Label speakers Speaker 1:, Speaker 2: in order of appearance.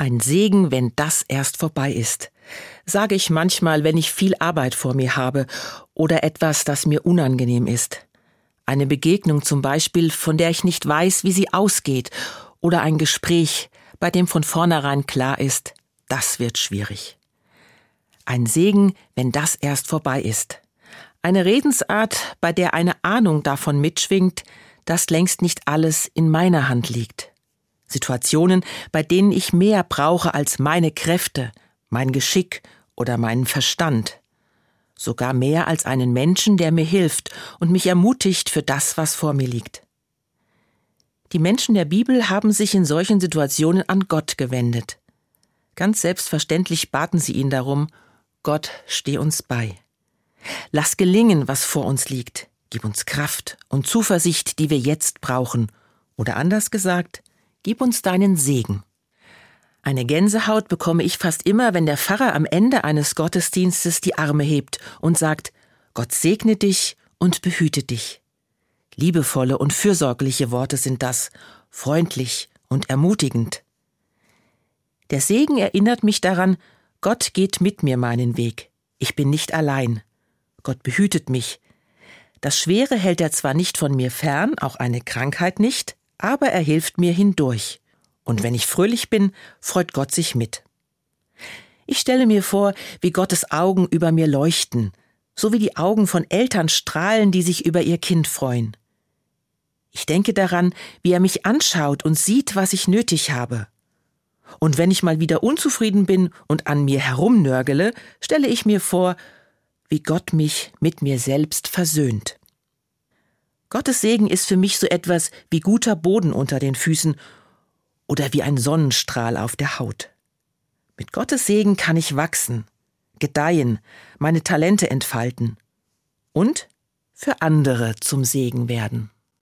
Speaker 1: Ein Segen, wenn das erst vorbei ist, sage ich manchmal, wenn ich viel Arbeit vor mir habe oder etwas, das mir unangenehm ist. Eine Begegnung zum Beispiel, von der ich nicht weiß, wie sie ausgeht, oder ein Gespräch, bei dem von vornherein klar ist, das wird schwierig. Ein Segen, wenn das erst vorbei ist. Eine Redensart, bei der eine Ahnung davon mitschwingt, dass längst nicht alles in meiner Hand liegt. Situationen, bei denen ich mehr brauche als meine Kräfte, mein Geschick oder meinen Verstand. Sogar mehr als einen Menschen, der mir hilft und mich ermutigt für das, was vor mir liegt. Die Menschen der Bibel haben sich in solchen Situationen an Gott gewendet. Ganz selbstverständlich baten sie ihn darum, Gott, steh uns bei. Lass gelingen, was vor uns liegt. Gib uns Kraft und Zuversicht, die wir jetzt brauchen. Oder anders gesagt, Gib uns deinen Segen. Eine Gänsehaut bekomme ich fast immer, wenn der Pfarrer am Ende eines Gottesdienstes die Arme hebt und sagt, Gott segne dich und behüte dich. Liebevolle und fürsorgliche Worte sind das, freundlich und ermutigend. Der Segen erinnert mich daran, Gott geht mit mir meinen Weg. Ich bin nicht allein. Gott behütet mich. Das Schwere hält er zwar nicht von mir fern, auch eine Krankheit nicht, aber er hilft mir hindurch. Und wenn ich fröhlich bin, freut Gott sich mit. Ich stelle mir vor, wie Gottes Augen über mir leuchten, so wie die Augen von Eltern strahlen, die sich über ihr Kind freuen. Ich denke daran, wie er mich anschaut und sieht, was ich nötig habe. Und wenn ich mal wieder unzufrieden bin und an mir herumnörgele, stelle ich mir vor, wie Gott mich mit mir selbst versöhnt. Gottes Segen ist für mich so etwas wie guter Boden unter den Füßen oder wie ein Sonnenstrahl auf der Haut. Mit Gottes Segen kann ich wachsen, gedeihen, meine Talente entfalten und für andere zum Segen werden.